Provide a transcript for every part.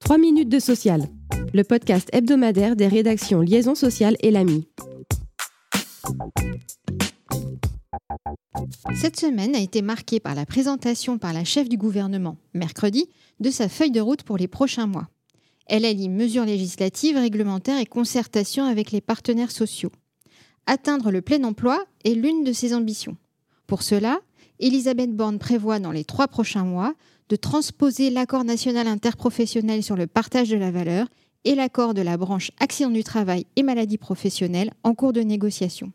3 minutes de social, le podcast hebdomadaire des rédactions Liaison sociale et l'AMI. Cette semaine a été marquée par la présentation par la chef du gouvernement, mercredi, de sa feuille de route pour les prochains mois. Elle allie mesures législatives, réglementaires et concertations avec les partenaires sociaux. Atteindre le plein emploi est l'une de ses ambitions. Pour cela, Elisabeth Borne prévoit dans les trois prochains mois de transposer l'accord national interprofessionnel sur le partage de la valeur et l'accord de la branche accident du travail et maladie professionnelle en cours de négociation.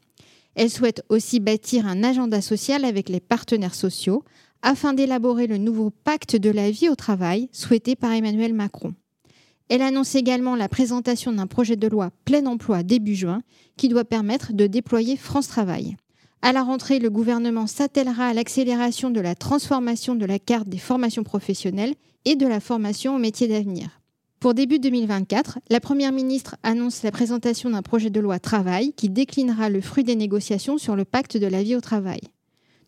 Elle souhaite aussi bâtir un agenda social avec les partenaires sociaux afin d'élaborer le nouveau pacte de la vie au travail souhaité par Emmanuel Macron. Elle annonce également la présentation d'un projet de loi plein emploi début juin qui doit permettre de déployer France Travail. À la rentrée, le gouvernement s'attellera à l'accélération de la transformation de la carte des formations professionnelles et de la formation aux métiers d'avenir. Pour début 2024, la Première ministre annonce la présentation d'un projet de loi travail qui déclinera le fruit des négociations sur le pacte de la vie au travail.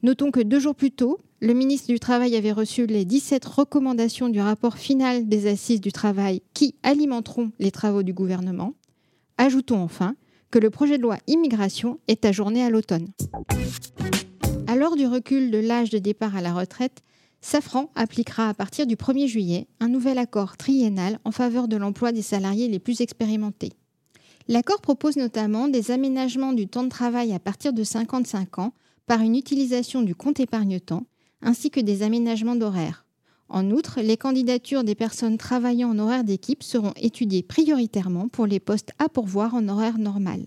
Notons que deux jours plus tôt, le ministre du Travail avait reçu les 17 recommandations du rapport final des assises du travail qui alimenteront les travaux du gouvernement. Ajoutons enfin que le projet de loi immigration est ajourné à l'automne. À l'heure du recul de l'âge de départ à la retraite, Safran appliquera à partir du 1er juillet un nouvel accord triennal en faveur de l'emploi des salariés les plus expérimentés. L'accord propose notamment des aménagements du temps de travail à partir de 55 ans par une utilisation du compte épargne-temps, ainsi que des aménagements d'horaire. En outre, les candidatures des personnes travaillant en horaire d'équipe seront étudiées prioritairement pour les postes à pourvoir en horaire normal.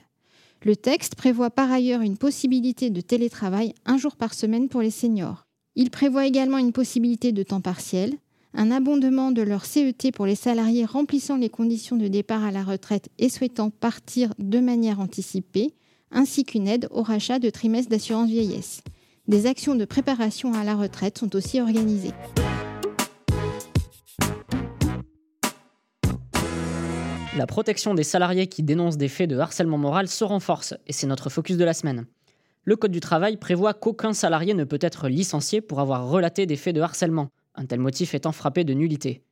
Le texte prévoit par ailleurs une possibilité de télétravail un jour par semaine pour les seniors. Il prévoit également une possibilité de temps partiel, un abondement de leur CET pour les salariés remplissant les conditions de départ à la retraite et souhaitant partir de manière anticipée, ainsi qu'une aide au rachat de trimestres d'assurance vieillesse. Des actions de préparation à la retraite sont aussi organisées. La protection des salariés qui dénoncent des faits de harcèlement moral se renforce, et c'est notre focus de la semaine. Le Code du travail prévoit qu'aucun salarié ne peut être licencié pour avoir relaté des faits de harcèlement, un tel motif étant frappé de nullité.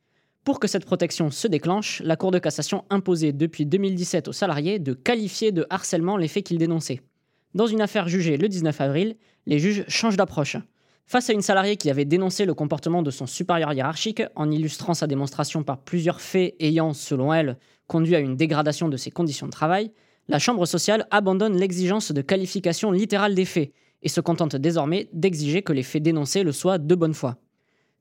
Pour que cette protection se déclenche, la Cour de cassation imposait depuis 2017 aux salariés de qualifier de harcèlement les faits qu'ils dénonçaient. Dans une affaire jugée le 19 avril, les juges changent d'approche. Face à une salariée qui avait dénoncé le comportement de son supérieur hiérarchique en illustrant sa démonstration par plusieurs faits ayant, selon elle, conduit à une dégradation de ses conditions de travail, la Chambre sociale abandonne l'exigence de qualification littérale des faits et se contente désormais d'exiger que les faits dénoncés le soient de bonne foi.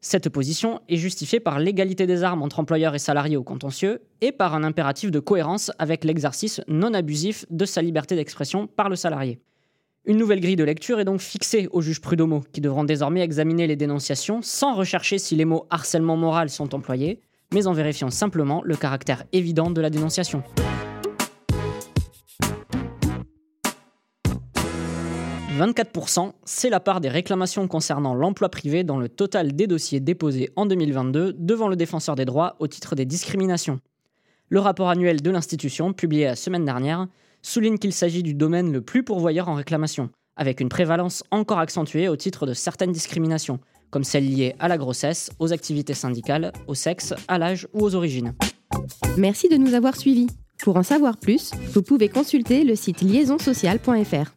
Cette position est justifiée par l'égalité des armes entre employeurs et salariés au contentieux et par un impératif de cohérence avec l'exercice non abusif de sa liberté d'expression par le salarié. Une nouvelle grille de lecture est donc fixée aux juges prud'homaux, qui devront désormais examiner les dénonciations sans rechercher si les mots harcèlement moral sont employés, mais en vérifiant simplement le caractère évident de la dénonciation. « 24%, c'est la part des réclamations concernant l'emploi privé dans le total des dossiers déposés en 2022 devant le défenseur des droits au titre des discriminations. Le rapport annuel de l'institution, publié la semaine dernière, souligne qu'il s'agit du domaine le plus pourvoyeur en réclamation, avec une prévalence encore accentuée au titre de certaines discriminations, comme celles liées à la grossesse, aux activités syndicales, au sexe, à l'âge ou aux origines. Merci de nous avoir suivis. Pour en savoir plus, vous pouvez consulter le site liaisonsocial.fr.